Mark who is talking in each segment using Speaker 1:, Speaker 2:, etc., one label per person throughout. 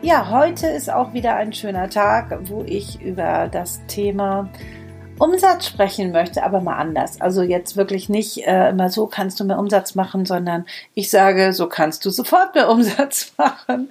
Speaker 1: Ja, heute ist auch wieder ein schöner Tag, wo ich über das Thema Umsatz sprechen möchte, aber mal anders. Also jetzt wirklich nicht äh, immer so kannst du mehr Umsatz machen, sondern ich sage, so kannst du sofort mehr Umsatz machen.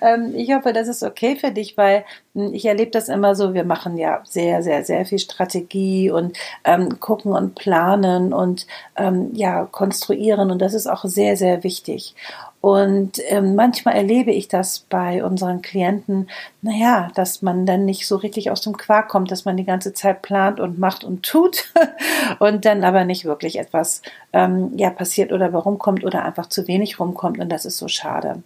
Speaker 1: Ähm, ich hoffe, das ist okay für dich, weil ich erlebe das immer so, wir machen ja sehr, sehr, sehr viel Strategie und ähm, gucken und planen und ähm, ja, konstruieren und das ist auch sehr, sehr wichtig. Und ähm, manchmal erlebe ich das bei unseren Klienten, naja, dass man dann nicht so richtig aus dem Quark kommt, dass man die ganze Zeit plant und macht und tut und dann aber nicht wirklich etwas ähm, ja passiert oder warum kommt oder einfach zu wenig rumkommt und das ist so schade.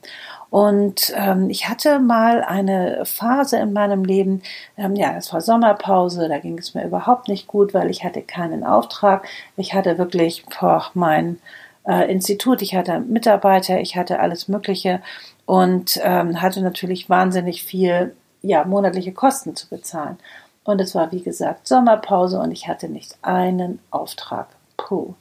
Speaker 1: Und ähm, ich hatte mal eine Phase in meinem Leben, ähm, ja, es war Sommerpause, da ging es mir überhaupt nicht gut, weil ich hatte keinen Auftrag. Ich hatte wirklich, boah, mein äh, Institut, ich hatte Mitarbeiter, ich hatte alles Mögliche und ähm, hatte natürlich wahnsinnig viel, ja, monatliche Kosten zu bezahlen. Und es war, wie gesagt, Sommerpause und ich hatte nicht einen Auftrag. Puh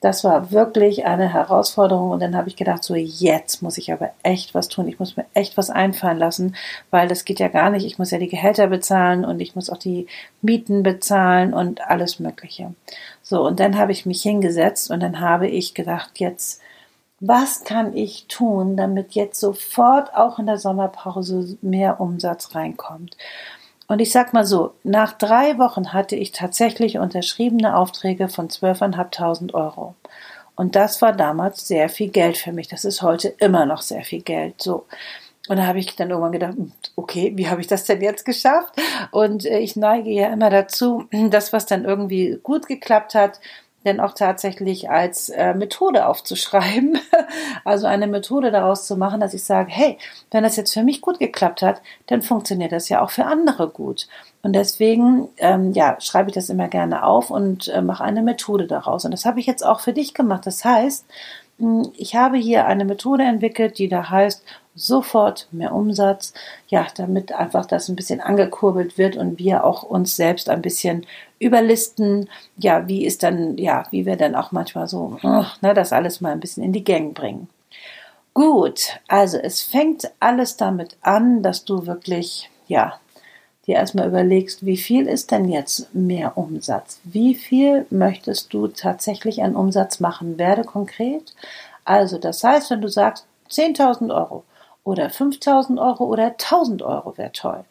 Speaker 1: das war wirklich eine Herausforderung und dann habe ich gedacht, so jetzt muss ich aber echt was tun. Ich muss mir echt was einfallen lassen, weil das geht ja gar nicht. Ich muss ja die Gehälter bezahlen und ich muss auch die Mieten bezahlen und alles Mögliche. So, und dann habe ich mich hingesetzt und dann habe ich gedacht, jetzt, was kann ich tun, damit jetzt sofort auch in der Sommerpause mehr Umsatz reinkommt? Und ich sag mal so, nach drei Wochen hatte ich tatsächlich unterschriebene Aufträge von 12.500 Euro. Und das war damals sehr viel Geld für mich. Das ist heute immer noch sehr viel Geld. So. Und da habe ich dann irgendwann gedacht, hm, okay, wie habe ich das denn jetzt geschafft? Und äh, ich neige ja immer dazu, das, was dann irgendwie gut geklappt hat, denn auch tatsächlich als äh, Methode aufzuschreiben. Also eine Methode daraus zu machen, dass ich sage, hey, wenn das jetzt für mich gut geklappt hat, dann funktioniert das ja auch für andere gut. Und deswegen, ähm, ja, schreibe ich das immer gerne auf und äh, mache eine Methode daraus. Und das habe ich jetzt auch für dich gemacht. Das heißt, ich habe hier eine Methode entwickelt, die da heißt, sofort mehr Umsatz, ja, damit einfach das ein bisschen angekurbelt wird und wir auch uns selbst ein bisschen überlisten, ja, wie ist dann, ja, wie wir dann auch manchmal so, ne, das alles mal ein bisschen in die Gang bringen. Gut, also es fängt alles damit an, dass du wirklich, ja, dir erstmal überlegst, wie viel ist denn jetzt mehr Umsatz? Wie viel möchtest du tatsächlich an Umsatz machen? Werde konkret. Also, das heißt, wenn du sagst 10.000 Euro oder 5.000 Euro oder 1.000 Euro wäre toll.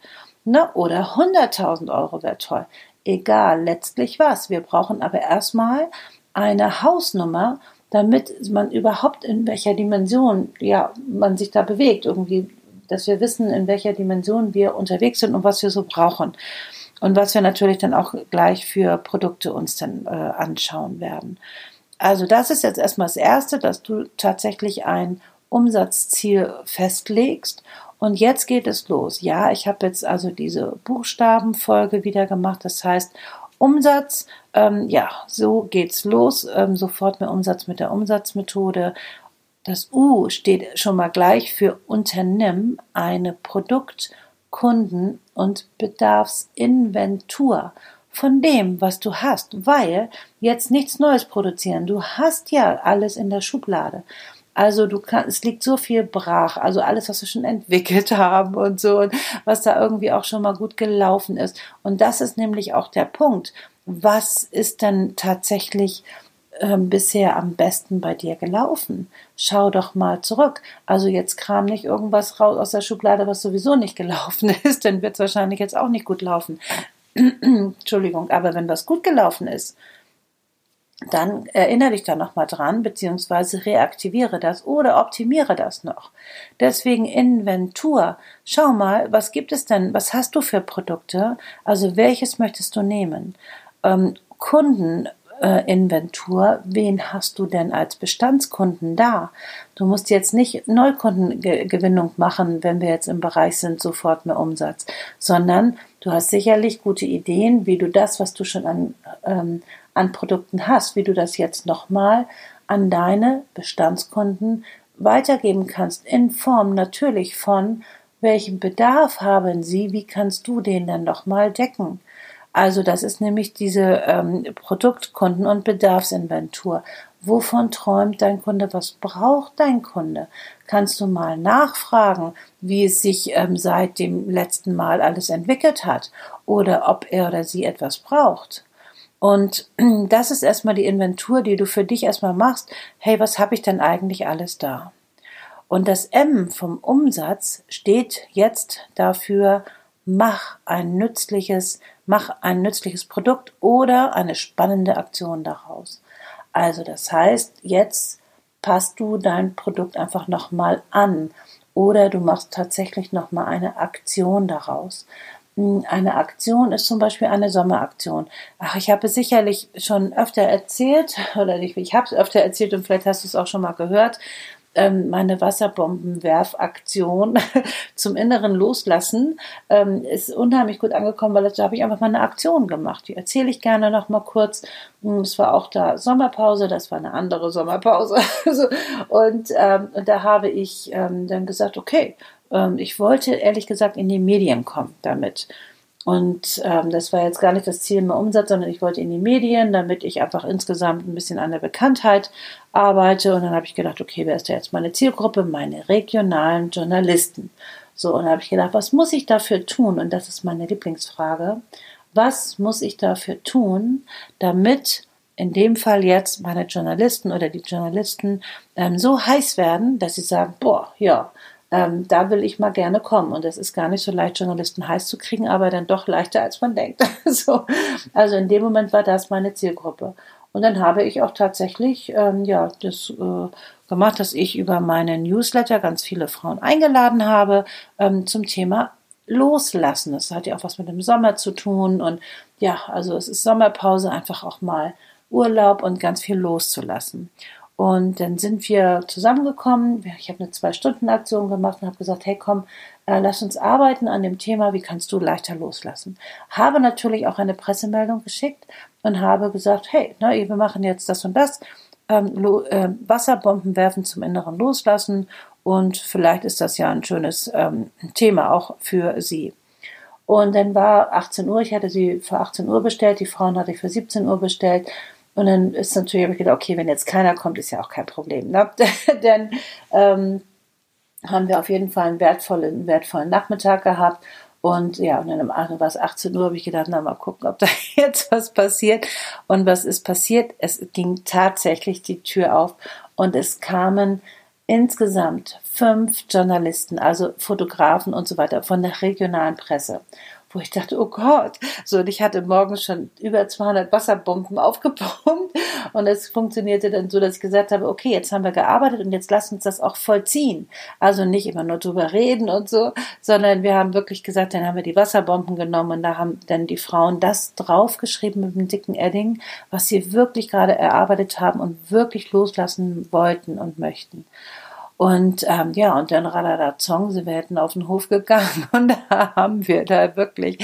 Speaker 1: Ne? Oder 100.000 Euro wäre toll. Egal, letztlich was. Wir brauchen aber erstmal eine Hausnummer, damit man überhaupt in welcher Dimension ja man sich da bewegt. Irgendwie dass wir wissen, in welcher Dimension wir unterwegs sind und was wir so brauchen. Und was wir natürlich dann auch gleich für Produkte uns dann äh, anschauen werden. Also das ist jetzt erstmal das Erste, dass du tatsächlich ein Umsatzziel festlegst. Und jetzt geht es los. Ja, ich habe jetzt also diese Buchstabenfolge wieder gemacht. Das heißt, Umsatz, ähm, ja, so geht's los. Ähm, sofort mehr Umsatz mit der Umsatzmethode. Das U steht schon mal gleich für Unternimm eine Produkt-, Kunden- und Bedarfsinventur von dem, was du hast, weil jetzt nichts Neues produzieren. Du hast ja alles in der Schublade. Also du kannst, es liegt so viel brach, also alles, was wir schon entwickelt haben und so, und was da irgendwie auch schon mal gut gelaufen ist. Und das ist nämlich auch der Punkt. Was ist denn tatsächlich ähm, bisher am besten bei dir gelaufen? Schau doch mal zurück. Also jetzt kram nicht irgendwas raus aus der Schublade, was sowieso nicht gelaufen ist, dann wird es wahrscheinlich jetzt auch nicht gut laufen. Entschuldigung, aber wenn was gut gelaufen ist, dann erinnere dich da nochmal dran, beziehungsweise reaktiviere das oder optimiere das noch. Deswegen Inventur. Schau mal, was gibt es denn? Was hast du für Produkte? Also welches möchtest du nehmen? Ähm, Kunden, Produktinventur, wen hast du denn als Bestandskunden da? Du musst jetzt nicht Neukundengewinnung machen, wenn wir jetzt im Bereich sind, sofort mehr Umsatz, sondern du hast sicherlich gute Ideen, wie du das, was du schon an, ähm, an Produkten hast, wie du das jetzt nochmal an deine Bestandskunden weitergeben kannst, in Form natürlich von welchen Bedarf haben sie, wie kannst du den dann nochmal decken? Also das ist nämlich diese ähm, Produktkunden- und Bedarfsinventur. Wovon träumt dein Kunde? Was braucht dein Kunde? Kannst du mal nachfragen, wie es sich ähm, seit dem letzten Mal alles entwickelt hat oder ob er oder sie etwas braucht? Und das ist erstmal die Inventur, die du für dich erstmal machst. Hey, was habe ich denn eigentlich alles da? Und das M vom Umsatz steht jetzt dafür, mach ein nützliches, mach ein nützliches Produkt oder eine spannende Aktion daraus. Also das heißt, jetzt passt du dein Produkt einfach nochmal an oder du machst tatsächlich nochmal eine Aktion daraus. Hm, eine Aktion ist zum Beispiel eine Sommeraktion. Ach, ich habe sicherlich schon öfter erzählt, oder ich, ich habe es öfter erzählt und vielleicht hast du es auch schon mal gehört ähm, meine Wasserbombenwerfaktion zum inneren Loslassen ähm, ist unheimlich gut angekommen, weil da habe ich einfach mal eine Aktion gemacht. Die erzähle ich gerne noch mal kurz. Hm, es war auch da Sommerpause, das war eine andere Sommerpause. und, ähm, und da habe ich ähm, dann gesagt, okay, ähm, ich wollte ehrlich gesagt in die Medien kommen damit. Und ähm, das war jetzt gar nicht das Ziel mehr Umsatz, sondern ich wollte in die Medien, damit ich einfach insgesamt ein bisschen an der Bekanntheit arbeite. Und dann habe ich gedacht, okay, wer ist da jetzt meine Zielgruppe? Meine regionalen Journalisten. So, und dann habe ich gedacht, was muss ich dafür tun? Und das ist meine Lieblingsfrage. Was muss ich dafür tun, damit in dem Fall jetzt meine Journalisten oder die Journalisten ähm, so heiß werden, dass sie sagen, boah, ja, ähm, da will ich mal gerne kommen. Und es ist gar nicht so leicht, Journalisten heiß zu kriegen, aber dann doch leichter, als man denkt. so. Also in dem Moment war das meine Zielgruppe. Und dann habe ich auch tatsächlich ähm, ja das äh, gemacht, dass ich über meine Newsletter ganz viele Frauen eingeladen habe ähm, zum Thema Loslassen. Das hat ja auch was mit dem Sommer zu tun. Und ja, also es ist Sommerpause, einfach auch mal Urlaub und ganz viel loszulassen. Und dann sind wir zusammengekommen. Ich habe eine Zwei-Stunden-Aktion gemacht und habe gesagt, hey komm, äh, lass uns arbeiten an dem Thema, wie kannst du leichter loslassen. Habe natürlich auch eine Pressemeldung geschickt und habe gesagt, hey, na, wir machen jetzt das und das. Ähm, äh, Wasserbomben werfen zum Inneren loslassen und vielleicht ist das ja ein schönes ähm, Thema auch für Sie. Und dann war 18 Uhr, ich hatte sie für 18 Uhr bestellt, die Frauen hatte ich für 17 Uhr bestellt. Und dann ist natürlich, habe ich gedacht, okay, wenn jetzt keiner kommt, ist ja auch kein Problem. Ne? Denn ähm, haben wir auf jeden Fall einen wertvollen, wertvollen Nachmittag gehabt. Und ja, und dann um war es 18 Uhr, habe ich gedacht, na mal gucken, ob da jetzt was passiert. Und was ist passiert? Es ging tatsächlich die Tür auf und es kamen insgesamt fünf Journalisten, also Fotografen und so weiter von der regionalen Presse wo ich dachte, oh Gott, so und ich hatte morgens schon über 200 Wasserbomben aufgepumpt und es funktionierte dann so, dass ich gesagt habe, okay, jetzt haben wir gearbeitet und jetzt lass uns das auch vollziehen. Also nicht immer nur drüber reden und so, sondern wir haben wirklich gesagt, dann haben wir die Wasserbomben genommen und da haben dann die Frauen das draufgeschrieben mit dem dicken Edding, was sie wirklich gerade erarbeitet haben und wirklich loslassen wollten und möchten. Und ähm, ja, und dann Radadazong sind wir auf den Hof gegangen und da haben wir da wirklich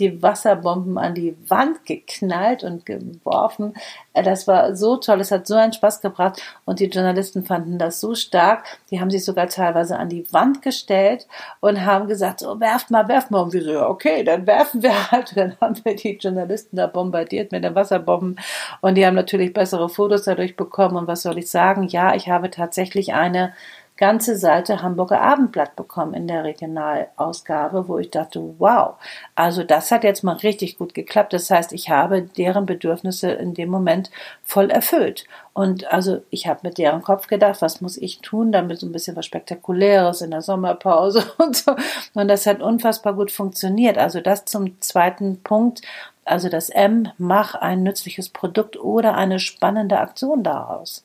Speaker 1: die Wasserbomben an die Wand geknallt und geworfen. Äh, das war so toll, es hat so einen Spaß gebracht und die Journalisten fanden das so stark. Die haben sich sogar teilweise an die Wand gestellt und haben gesagt, so werft mal, werft mal. Und wir so, ja, okay, dann werfen wir halt. Dann haben wir die Journalisten da bombardiert mit den Wasserbomben und die haben natürlich bessere Fotos dadurch bekommen. Und was soll ich sagen? Ja, ich habe tatsächlich eine ganze Seite Hamburger Abendblatt bekommen in der Regionalausgabe, wo ich dachte, wow, also das hat jetzt mal richtig gut geklappt. Das heißt, ich habe deren Bedürfnisse in dem Moment voll erfüllt. Und also ich habe mit deren Kopf gedacht, was muss ich tun, damit so ein bisschen was Spektakuläres in der Sommerpause und so. Und das hat unfassbar gut funktioniert. Also das zum zweiten Punkt. Also das M, mach ein nützliches Produkt oder eine spannende Aktion daraus.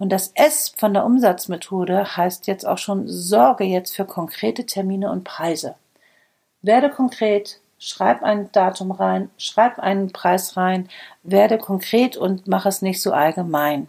Speaker 1: Und das S von der Umsatzmethode heißt jetzt auch schon, sorge jetzt für konkrete Termine und Preise. Werde konkret, schreib ein Datum rein, schreib einen Preis rein, werde konkret und mach es nicht so allgemein.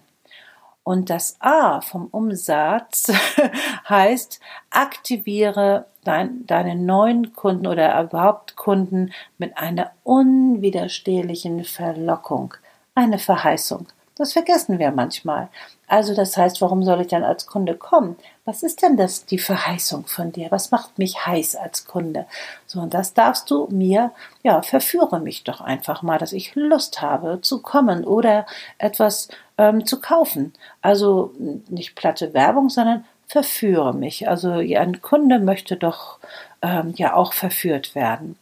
Speaker 1: Und das A vom Umsatz heißt, aktiviere dein, deine neuen Kunden oder überhaupt Kunden mit einer unwiderstehlichen Verlockung, eine Verheißung. Das vergessen wir manchmal. Also das heißt, warum soll ich dann als Kunde kommen? Was ist denn das, die Verheißung von dir? Was macht mich heiß als Kunde? So, und das darfst du mir, ja, verführe mich doch einfach mal, dass ich Lust habe zu kommen oder etwas ähm, zu kaufen. Also nicht platte Werbung, sondern verführe mich. Also ein Kunde möchte doch ähm, ja auch verführt werden.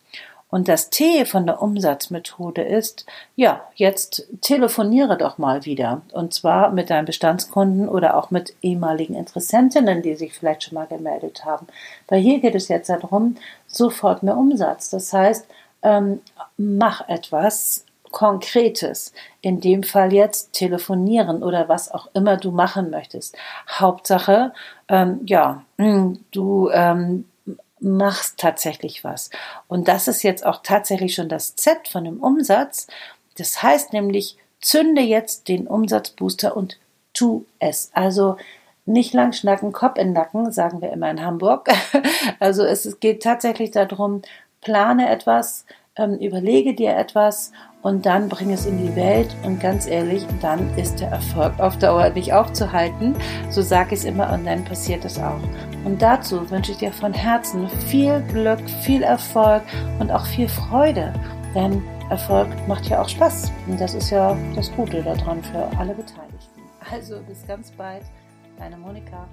Speaker 1: Und das T von der Umsatzmethode ist, ja, jetzt telefoniere doch mal wieder. Und zwar mit deinen Bestandskunden oder auch mit ehemaligen Interessentinnen, die sich vielleicht schon mal gemeldet haben. Weil hier geht es jetzt darum, sofort mehr Umsatz. Das heißt, ähm, mach etwas Konkretes. In dem Fall jetzt telefonieren oder was auch immer du machen möchtest. Hauptsache, ähm, ja, du ähm, machst tatsächlich was. Und das ist jetzt auch tatsächlich schon das Z von dem Umsatz. Das heißt nämlich, zünde jetzt den Umsatzbooster und tu es. Also nicht lang schnacken, Kopf in Nacken, sagen wir immer in Hamburg. Also es geht tatsächlich darum, plane etwas, überlege dir etwas und dann bring es in die Welt und ganz ehrlich, dann ist der Erfolg auf Dauer nicht aufzuhalten. So sage ich es immer und dann passiert es auch. Und dazu wünsche ich dir von Herzen viel Glück, viel Erfolg und auch viel Freude, denn Erfolg macht ja auch Spaß und das ist ja das Gute daran für alle Beteiligten. Also bis ganz bald, deine Monika.